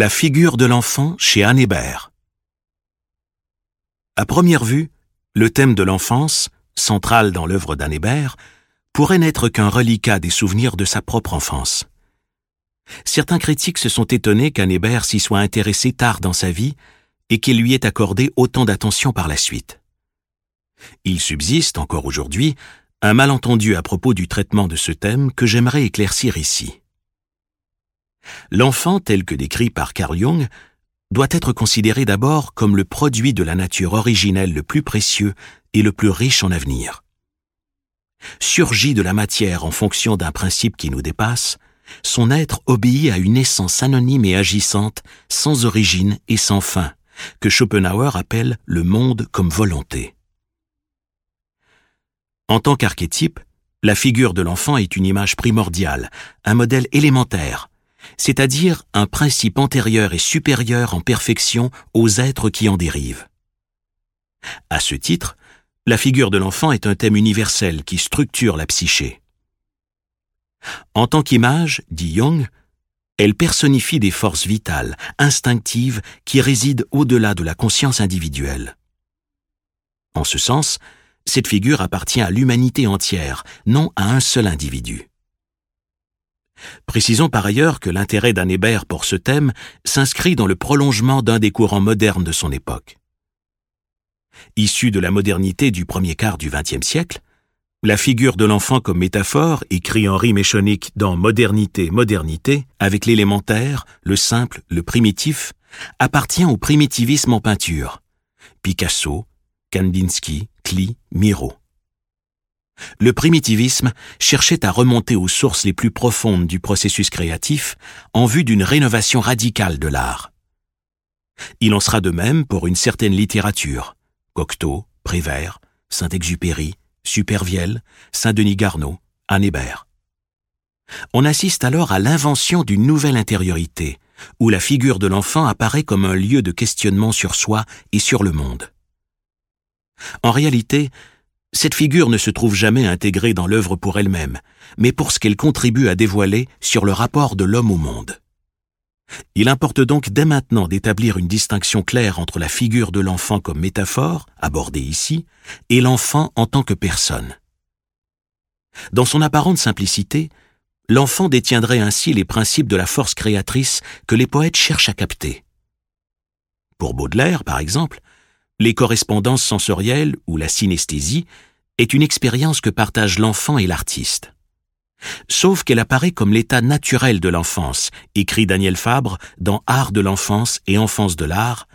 La figure de l'enfant chez Anne Hébert. À première vue, le thème de l'enfance, central dans l'œuvre d'Anne Hébert, pourrait n'être qu'un reliquat des souvenirs de sa propre enfance. Certains critiques se sont étonnés qu'Anne Hébert s'y soit intéressé tard dans sa vie et qu'il lui ait accordé autant d'attention par la suite. Il subsiste, encore aujourd'hui, un malentendu à propos du traitement de ce thème que j'aimerais éclaircir ici. L'enfant tel que décrit par Carl Jung doit être considéré d'abord comme le produit de la nature originelle le plus précieux et le plus riche en avenir. Surgi de la matière en fonction d'un principe qui nous dépasse, son être obéit à une essence anonyme et agissante, sans origine et sans fin, que Schopenhauer appelle le monde comme volonté. En tant qu'archétype, la figure de l'enfant est une image primordiale, un modèle élémentaire, c'est-à-dire un principe antérieur et supérieur en perfection aux êtres qui en dérivent. À ce titre, la figure de l'enfant est un thème universel qui structure la psyché. En tant qu'image, dit Jung, elle personnifie des forces vitales, instinctives, qui résident au-delà de la conscience individuelle. En ce sens, cette figure appartient à l'humanité entière, non à un seul individu. Précisons par ailleurs que l'intérêt d'Anne Hébert pour ce thème s'inscrit dans le prolongement d'un des courants modernes de son époque. Issu de la modernité du premier quart du XXe siècle, la figure de l'enfant comme métaphore, écrit en rime échonique dans Modernité, Modernité, avec l'élémentaire, le simple, le primitif, appartient au primitivisme en peinture. Picasso, Kandinsky, Klee, Miro. Le primitivisme cherchait à remonter aux sources les plus profondes du processus créatif en vue d'une rénovation radicale de l'art. Il en sera de même pour une certaine littérature, Cocteau, Prévert, Saint-Exupéry, Supervielle, Saint-Denis Garneau, Anne Hébert. On assiste alors à l'invention d'une nouvelle intériorité, où la figure de l'enfant apparaît comme un lieu de questionnement sur soi et sur le monde. En réalité, cette figure ne se trouve jamais intégrée dans l'œuvre pour elle-même, mais pour ce qu'elle contribue à dévoiler sur le rapport de l'homme au monde. Il importe donc dès maintenant d'établir une distinction claire entre la figure de l'enfant comme métaphore, abordée ici, et l'enfant en tant que personne. Dans son apparente simplicité, l'enfant détiendrait ainsi les principes de la force créatrice que les poètes cherchent à capter. Pour Baudelaire, par exemple, les correspondances sensorielles ou la synesthésie est une expérience que partagent l'enfant et l'artiste. Sauf qu'elle apparaît comme l'état naturel de l'enfance, écrit Daniel Fabre dans Art de l'enfance et enfance de l'art,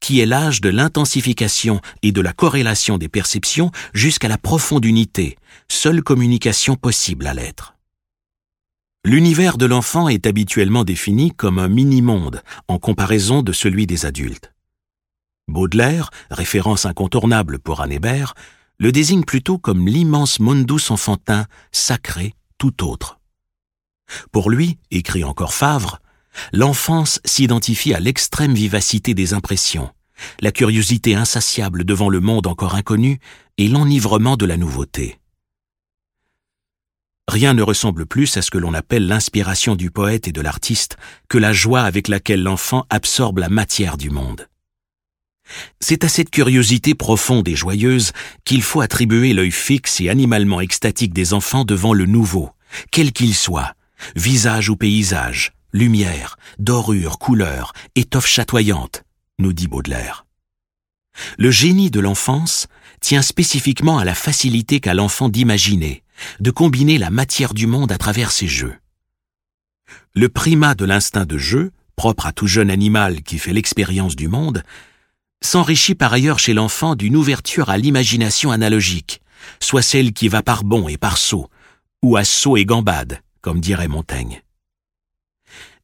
qui est l'âge de l'intensification et de la corrélation des perceptions jusqu'à la profonde unité, seule communication possible à l'être. L'univers de l'enfant est habituellement défini comme un mini-monde en comparaison de celui des adultes. Baudelaire, référence incontournable pour Anne Hébert, le désigne plutôt comme l'immense mundus enfantin, sacré, tout autre. Pour lui, écrit encore Favre, l'enfance s'identifie à l'extrême vivacité des impressions, la curiosité insatiable devant le monde encore inconnu et l'enivrement de la nouveauté. Rien ne ressemble plus à ce que l'on appelle l'inspiration du poète et de l'artiste que la joie avec laquelle l'enfant absorbe la matière du monde. C'est à cette curiosité profonde et joyeuse qu'il faut attribuer l'œil fixe et animalement extatique des enfants devant le nouveau, quel qu'il soit, visage ou paysage, lumière, dorure, couleur, étoffe chatoyante, nous dit Baudelaire. Le génie de l'enfance tient spécifiquement à la facilité qu'a l'enfant d'imaginer, de combiner la matière du monde à travers ses jeux. Le primat de l'instinct de jeu, propre à tout jeune animal qui fait l'expérience du monde, s'enrichit par ailleurs chez l'enfant d'une ouverture à l'imagination analogique, soit celle qui va par bond et par saut, ou à saut et gambade, comme dirait Montaigne.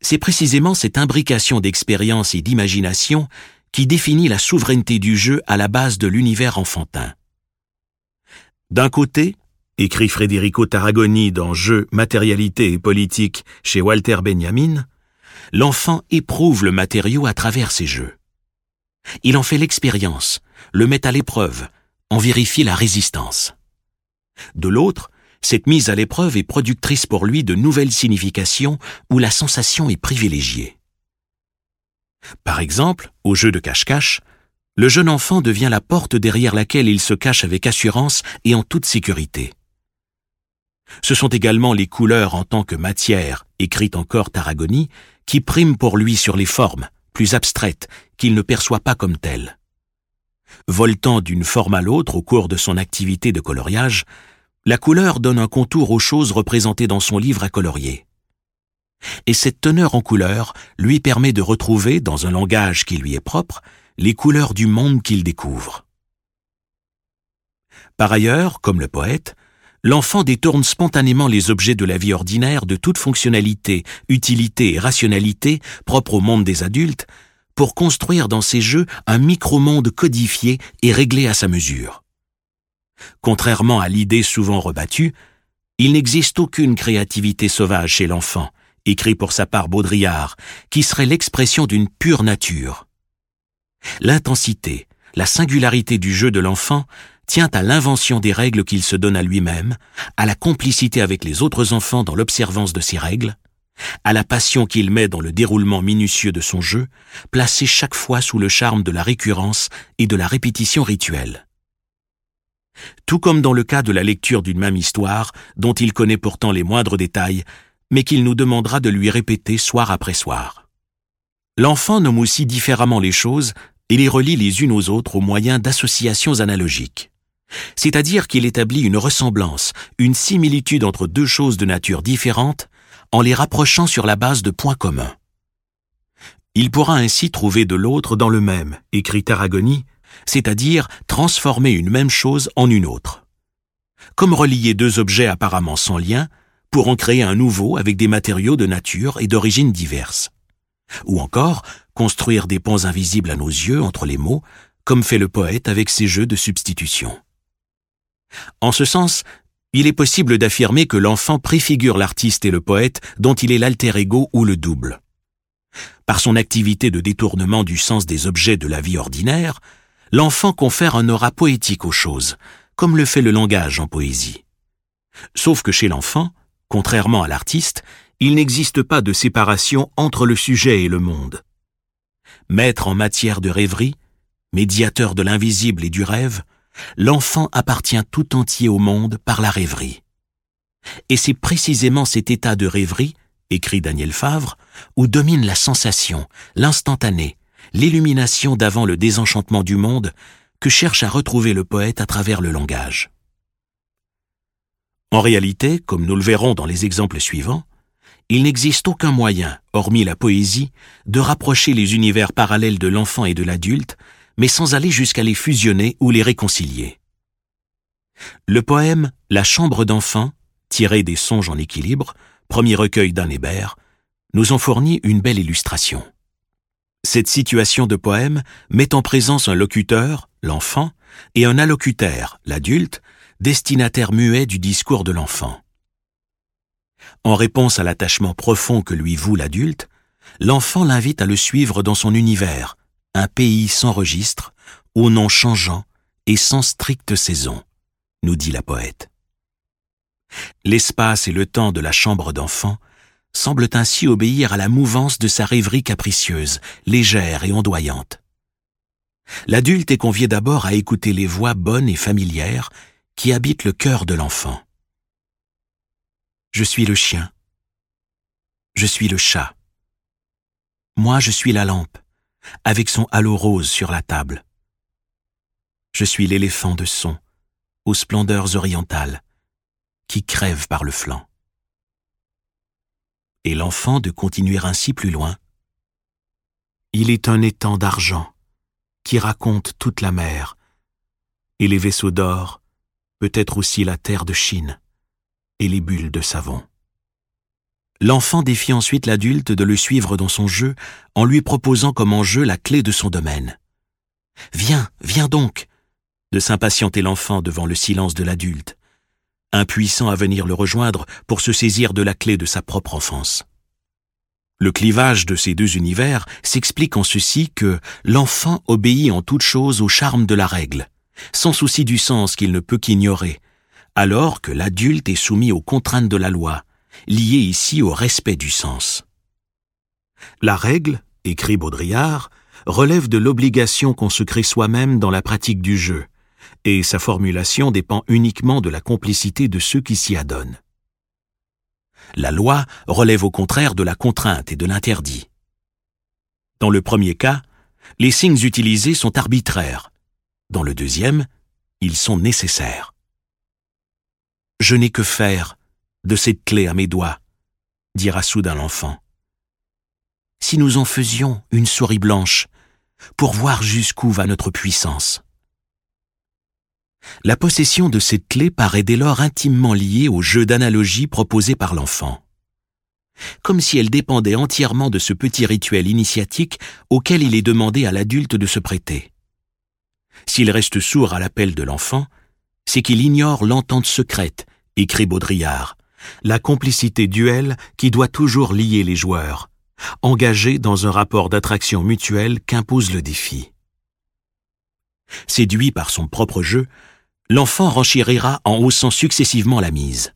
C'est précisément cette imbrication d'expérience et d'imagination qui définit la souveraineté du jeu à la base de l'univers enfantin. D'un côté, écrit Federico Tarragoni dans Jeux, matérialité et politique chez Walter Benjamin, l'enfant éprouve le matériau à travers ses jeux. Il en fait l'expérience, le met à l'épreuve, en vérifie la résistance. De l'autre, cette mise à l'épreuve est productrice pour lui de nouvelles significations où la sensation est privilégiée. Par exemple, au jeu de cache-cache, le jeune enfant devient la porte derrière laquelle il se cache avec assurance et en toute sécurité. Ce sont également les couleurs en tant que matière, écrite encore Tarragoni, qui priment pour lui sur les formes, plus abstraites, qu'il ne perçoit pas comme telles. Voltant d'une forme à l'autre au cours de son activité de coloriage, la couleur donne un contour aux choses représentées dans son livre à colorier. Et cette teneur en couleur lui permet de retrouver, dans un langage qui lui est propre, les couleurs du monde qu'il découvre. Par ailleurs, comme le poète, l'enfant détourne spontanément les objets de la vie ordinaire de toute fonctionnalité, utilité et rationalité propre au monde des adultes pour construire dans ses jeux un micro-monde codifié et réglé à sa mesure. Contrairement à l'idée souvent rebattue, il n'existe aucune créativité sauvage chez l'enfant, écrit pour sa part Baudrillard, qui serait l'expression d'une pure nature. L'intensité, la singularité du jeu de l'enfant tient à l'invention des règles qu'il se donne à lui-même, à la complicité avec les autres enfants dans l'observance de ces règles, à la passion qu'il met dans le déroulement minutieux de son jeu, placé chaque fois sous le charme de la récurrence et de la répétition rituelle. Tout comme dans le cas de la lecture d'une même histoire, dont il connaît pourtant les moindres détails, mais qu'il nous demandera de lui répéter soir après soir. L'enfant nomme aussi différemment les choses et les relie les unes aux autres au moyen d'associations analogiques. C'est-à-dire qu'il établit une ressemblance, une similitude entre deux choses de nature différente en les rapprochant sur la base de points communs. Il pourra ainsi trouver de l'autre dans le même, écrit Tarragoni, c'est-à-dire transformer une même chose en une autre. Comme relier deux objets apparemment sans lien pour en créer un nouveau avec des matériaux de nature et d'origine diverses. Ou encore, construire des ponts invisibles à nos yeux entre les mots, comme fait le poète avec ses jeux de substitution. En ce sens, il est possible d'affirmer que l'enfant préfigure l'artiste et le poète dont il est l'alter ego ou le double. Par son activité de détournement du sens des objets de la vie ordinaire, l'enfant confère un aura poétique aux choses, comme le fait le langage en poésie. Sauf que chez l'enfant, contrairement à l'artiste, il n'existe pas de séparation entre le sujet et le monde. Maître en matière de rêverie, médiateur de l'invisible et du rêve, l'enfant appartient tout entier au monde par la rêverie. Et c'est précisément cet état de rêverie, écrit Daniel Favre, où domine la sensation, l'instantané, l'illumination d'avant le désenchantement du monde que cherche à retrouver le poète à travers le langage. En réalité, comme nous le verrons dans les exemples suivants, il n'existe aucun moyen, hormis la poésie, de rapprocher les univers parallèles de l'enfant et de l'adulte mais sans aller jusqu'à les fusionner ou les réconcilier. Le poème La chambre d'enfant, tiré des songes en équilibre, premier recueil d'Anne Hébert, nous en fournit une belle illustration. Cette situation de poème met en présence un locuteur, l'enfant, et un allocuteur, l'adulte, destinataire muet du discours de l'enfant. En réponse à l'attachement profond que lui voue l'adulte, l'enfant l'invite à le suivre dans son univers, un pays sans registre, au nom changeant et sans stricte saison, nous dit la poète. L'espace et le temps de la chambre d'enfant semblent ainsi obéir à la mouvance de sa rêverie capricieuse, légère et ondoyante. L'adulte est convié d'abord à écouter les voix bonnes et familières qui habitent le cœur de l'enfant. Je suis le chien. Je suis le chat. Moi, je suis la lampe avec son halo rose sur la table. Je suis l'éléphant de son, aux splendeurs orientales, qui crève par le flanc. Et l'enfant de continuer ainsi plus loin. Il est un étang d'argent qui raconte toute la mer, et les vaisseaux d'or, peut-être aussi la terre de Chine, et les bulles de savon. L'enfant défie ensuite l'adulte de le suivre dans son jeu en lui proposant comme enjeu la clé de son domaine. Viens, viens donc de s'impatienter l'enfant devant le silence de l'adulte, impuissant à venir le rejoindre pour se saisir de la clé de sa propre enfance. Le clivage de ces deux univers s'explique en ceci que l'enfant obéit en toute chose au charme de la règle, sans souci du sens qu'il ne peut qu'ignorer, alors que l'adulte est soumis aux contraintes de la loi, lié ici au respect du sens. La règle, écrit Baudrillard, relève de l'obligation qu'on se crée soi-même dans la pratique du jeu, et sa formulation dépend uniquement de la complicité de ceux qui s'y adonnent. La loi relève au contraire de la contrainte et de l'interdit. Dans le premier cas, les signes utilisés sont arbitraires. Dans le deuxième, ils sont nécessaires. Je n'ai que faire de cette clé à mes doigts, dira soudain l'enfant. Si nous en faisions une souris blanche, pour voir jusqu'où va notre puissance. La possession de cette clé paraît dès lors intimement liée au jeu d'analogie proposé par l'enfant. Comme si elle dépendait entièrement de ce petit rituel initiatique auquel il est demandé à l'adulte de se prêter. S'il reste sourd à l'appel de l'enfant, c'est qu'il ignore l'entente secrète, écrit Baudrillard, la complicité duelle qui doit toujours lier les joueurs, engagés dans un rapport d'attraction mutuelle qu'impose le défi. Séduit par son propre jeu, l'enfant renchérira en haussant successivement la mise.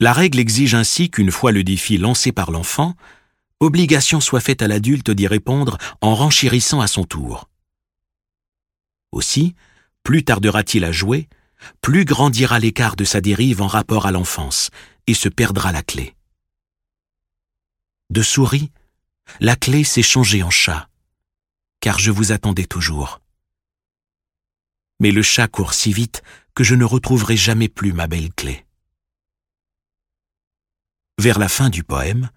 La règle exige ainsi qu'une fois le défi lancé par l'enfant, obligation soit faite à l'adulte d'y répondre en renchérissant à son tour. Aussi, plus tardera-t-il à jouer, plus grandira l'écart de sa dérive en rapport à l'enfance, et se perdra la clé. De souris, la clé s'est changée en chat, car je vous attendais toujours mais le chat court si vite que je ne retrouverai jamais plus ma belle clé. Vers la fin du poème,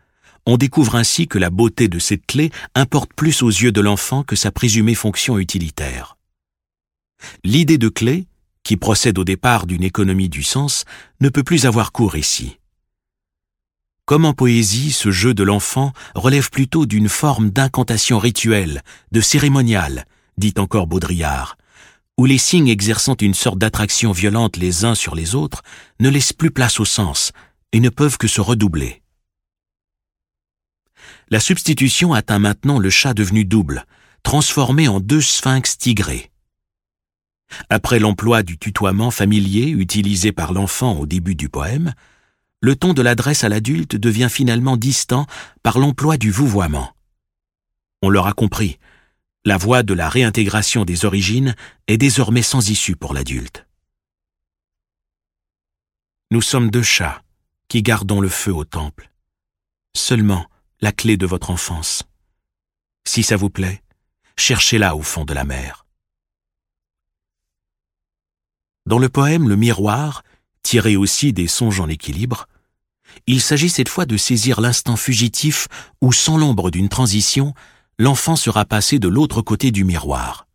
on découvre ainsi que la beauté de cette clé importe plus aux yeux de l'enfant que sa présumée fonction utilitaire. L'idée de clé, qui procède au départ d'une économie du sens, ne peut plus avoir cours ici. Comme en poésie, ce jeu de l'enfant relève plutôt d'une forme d'incantation rituelle, de cérémonial, dit encore Baudrillard, où les signes exerçant une sorte d'attraction violente les uns sur les autres ne laissent plus place au sens et ne peuvent que se redoubler. La substitution atteint maintenant le chat devenu double, transformé en deux sphinx tigrés. Après l'emploi du tutoiement familier utilisé par l'enfant au début du poème, le ton de l'adresse à l'adulte devient finalement distant par l'emploi du vouvoiement. On l'aura compris, la voie de la réintégration des origines est désormais sans issue pour l'adulte. Nous sommes deux chats qui gardons le feu au temple. Seulement la clé de votre enfance. Si ça vous plaît, cherchez-la au fond de la mer. Dans le poème Le Miroir, tiré aussi des songes en équilibre, il s'agit cette fois de saisir l'instant fugitif où, sans l'ombre d'une transition, l'enfant sera passé de l'autre côté du miroir.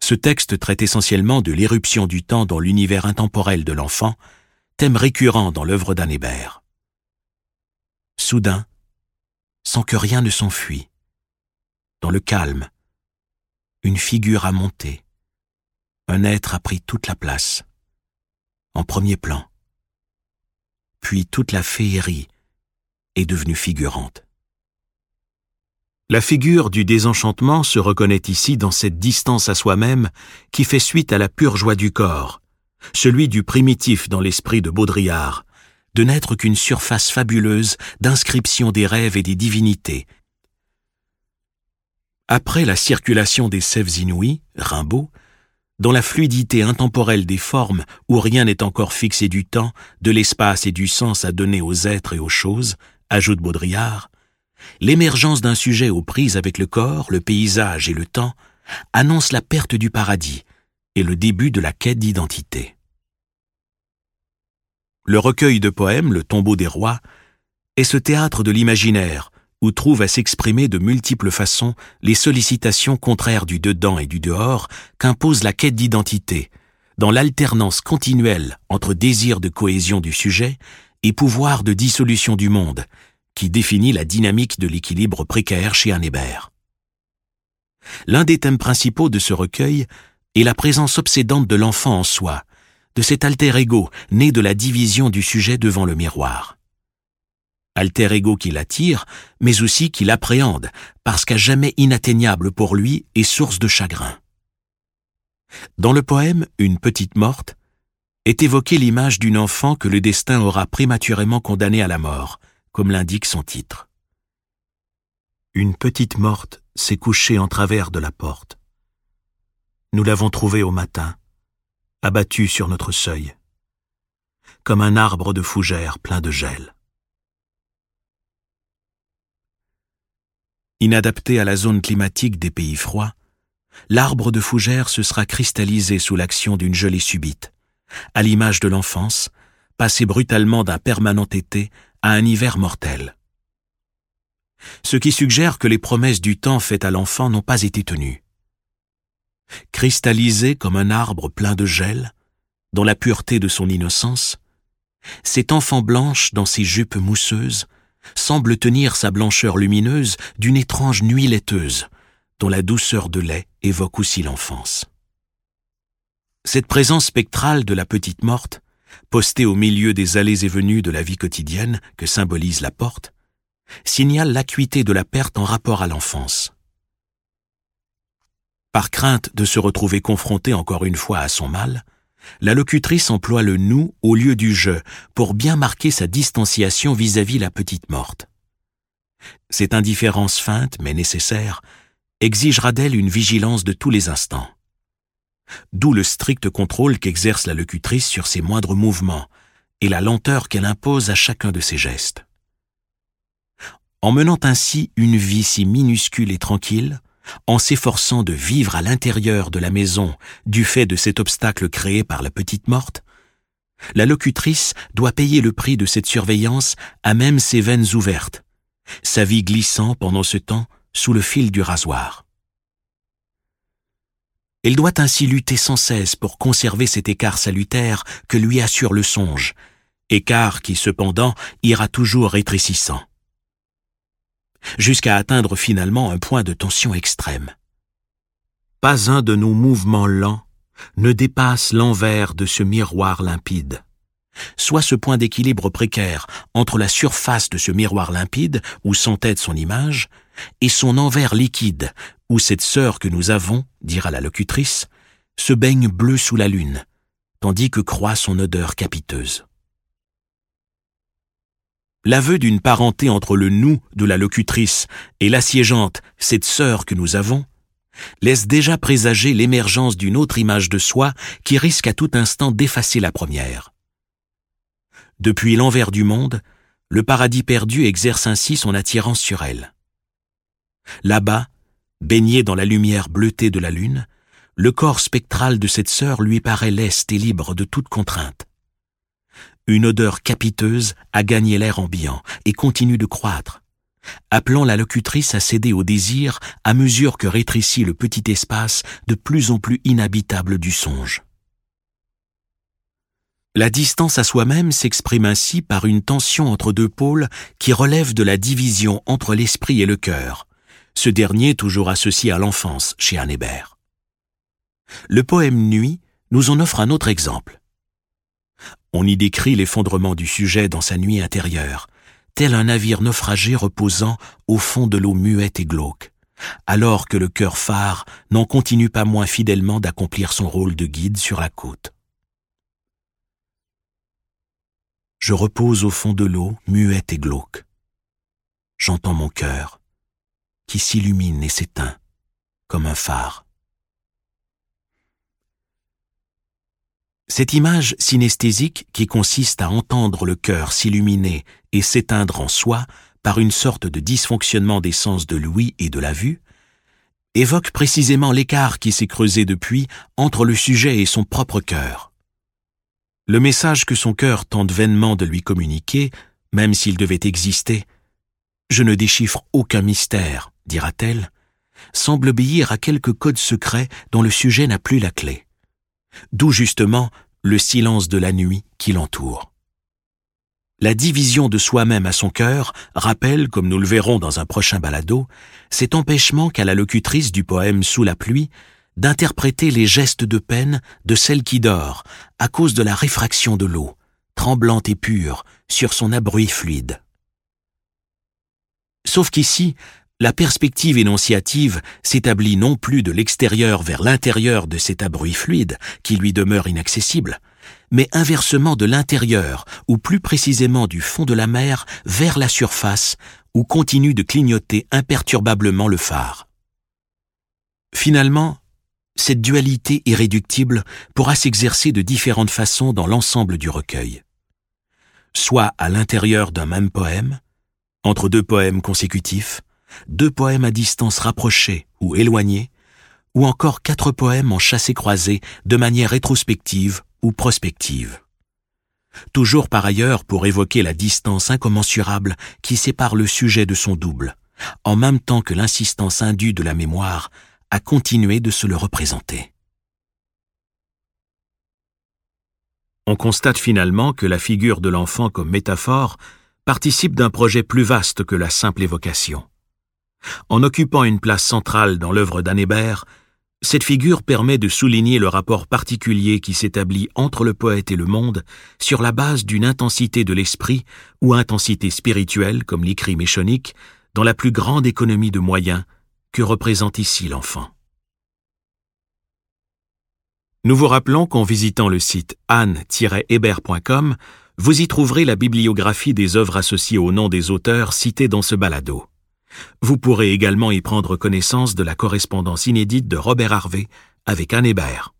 Ce texte traite essentiellement de l'éruption du temps dans l'univers intemporel de l'enfant, thème récurrent dans l'œuvre d'Anne Hébert. Soudain, sans que rien ne s'enfuit, dans le calme, une figure a monté, un être a pris toute la place, en premier plan, puis toute la féerie est devenue figurante. La figure du désenchantement se reconnaît ici dans cette distance à soi-même qui fait suite à la pure joie du corps, celui du primitif dans l'esprit de Baudrillard, de n'être qu'une surface fabuleuse d'inscription des rêves et des divinités. Après la circulation des sèves inouïes, Rimbaud, dans la fluidité intemporelle des formes où rien n'est encore fixé du temps, de l'espace et du sens à donner aux êtres et aux choses, ajoute Baudrillard, l'émergence d'un sujet aux prises avec le corps, le paysage et le temps annonce la perte du paradis et le début de la quête d'identité. Le recueil de poèmes Le tombeau des rois est ce théâtre de l'imaginaire où trouvent à s'exprimer de multiples façons les sollicitations contraires du dedans et du dehors qu'impose la quête d'identité, dans l'alternance continuelle entre désir de cohésion du sujet et pouvoir de dissolution du monde, qui définit la dynamique de l'équilibre précaire chez un Hébert. L'un des thèmes principaux de ce recueil est la présence obsédante de l'enfant en soi, de cet alter ego né de la division du sujet devant le miroir. Alter ego qui l'attire, mais aussi qui l'appréhende, parce qu'à jamais inatteignable pour lui et source de chagrin. Dans le poème Une petite morte, est évoquée l'image d'une enfant que le destin aura prématurément condamnée à la mort, comme l'indique son titre. Une petite morte s'est couchée en travers de la porte. Nous l'avons trouvée au matin, abattue sur notre seuil, comme un arbre de fougère plein de gel. Inadapté à la zone climatique des pays froids, l'arbre de fougère se sera cristallisé sous l'action d'une gelée subite, à l'image de l'enfance, passée brutalement d'un permanent été à un hiver mortel. Ce qui suggère que les promesses du temps faites à l'enfant n'ont pas été tenues. Cristallisé comme un arbre plein de gel, dans la pureté de son innocence, cet enfant blanche dans ses jupes mousseuses semble tenir sa blancheur lumineuse d'une étrange nuit laiteuse, dont la douceur de lait évoque aussi l'enfance. Cette présence spectrale de la petite morte, postée au milieu des allées et venues de la vie quotidienne que symbolise la porte, signale l'acuité de la perte en rapport à l'enfance. Par crainte de se retrouver confrontée encore une fois à son mal, la locutrice emploie le nous au lieu du je pour bien marquer sa distanciation vis-à-vis la petite morte. Cette indifférence feinte mais nécessaire exigera d'elle une vigilance de tous les instants. D'où le strict contrôle qu'exerce la locutrice sur ses moindres mouvements et la lenteur qu'elle impose à chacun de ses gestes. En menant ainsi une vie si minuscule et tranquille, en s'efforçant de vivre à l'intérieur de la maison du fait de cet obstacle créé par la petite morte, la locutrice doit payer le prix de cette surveillance à même ses veines ouvertes, sa vie glissant pendant ce temps sous le fil du rasoir. Elle doit ainsi lutter sans cesse pour conserver cet écart salutaire que lui assure le songe, écart qui cependant ira toujours rétrécissant jusqu'à atteindre finalement un point de tension extrême. Pas un de nos mouvements lents ne dépasse l'envers de ce miroir limpide. Soit ce point d'équilibre précaire entre la surface de ce miroir limpide où s'entête son image et son envers liquide où cette sœur que nous avons, dira la locutrice, se baigne bleu sous la lune, tandis que croît son odeur capiteuse l'aveu d'une parenté entre le nous de la locutrice et l'assiégeante, cette sœur que nous avons, laisse déjà présager l'émergence d'une autre image de soi qui risque à tout instant d'effacer la première. Depuis l'envers du monde, le paradis perdu exerce ainsi son attirance sur elle. Là-bas, baigné dans la lumière bleutée de la lune, le corps spectral de cette sœur lui paraît leste et libre de toute contrainte une odeur capiteuse a gagné l'air ambiant et continue de croître, appelant la locutrice à céder au désir à mesure que rétrécit le petit espace de plus en plus inhabitable du songe. La distance à soi-même s'exprime ainsi par une tension entre deux pôles qui relève de la division entre l'esprit et le cœur, ce dernier toujours associé à l'enfance chez Anne Hébert. Le poème Nuit nous en offre un autre exemple. On y décrit l'effondrement du sujet dans sa nuit intérieure, tel un navire naufragé reposant au fond de l'eau muette et glauque, alors que le cœur phare n'en continue pas moins fidèlement d'accomplir son rôle de guide sur la côte. Je repose au fond de l'eau, muette et glauque. J'entends mon cœur, qui s'illumine et s'éteint, comme un phare. Cette image synesthésique qui consiste à entendre le cœur s'illuminer et s'éteindre en soi par une sorte de dysfonctionnement des sens de l'ouïe et de la vue, évoque précisément l'écart qui s'est creusé depuis entre le sujet et son propre cœur. Le message que son cœur tente vainement de lui communiquer, même s'il devait exister, je ne déchiffre aucun mystère, dira-t-elle, semble obéir à quelque code secret dont le sujet n'a plus la clé d'où justement le silence de la nuit qui l'entoure. La division de soi-même à son cœur rappelle, comme nous le verrons dans un prochain balado, cet empêchement qu'a la locutrice du poème Sous la pluie d'interpréter les gestes de peine de celle qui dort à cause de la réfraction de l'eau, tremblante et pure, sur son abruit fluide. Sauf qu'ici, la perspective énonciative s'établit non plus de l'extérieur vers l'intérieur de cet abruit fluide qui lui demeure inaccessible, mais inversement de l'intérieur, ou plus précisément du fond de la mer vers la surface, ou continue de clignoter imperturbablement le phare. Finalement, cette dualité irréductible pourra s'exercer de différentes façons dans l'ensemble du recueil. Soit à l'intérieur d'un même poème, entre deux poèmes consécutifs, deux poèmes à distance rapprochée ou éloignée, ou encore quatre poèmes en chassé-croisé de manière rétrospective ou prospective. Toujours par ailleurs pour évoquer la distance incommensurable qui sépare le sujet de son double, en même temps que l'insistance indue de la mémoire à continuer de se le représenter. On constate finalement que la figure de l'enfant comme métaphore participe d'un projet plus vaste que la simple évocation. En occupant une place centrale dans l'œuvre d'Annébert, cette figure permet de souligner le rapport particulier qui s'établit entre le poète et le monde sur la base d'une intensité de l'esprit ou intensité spirituelle, comme l'écrit méchonique, dans la plus grande économie de moyens que représente ici l'enfant. Nous vous rappelons qu'en visitant le site anne-hébert.com, vous y trouverez la bibliographie des œuvres associées au nom des auteurs cités dans ce balado. Vous pourrez également y prendre connaissance de la correspondance inédite de Robert Harvey avec Anne Hébert.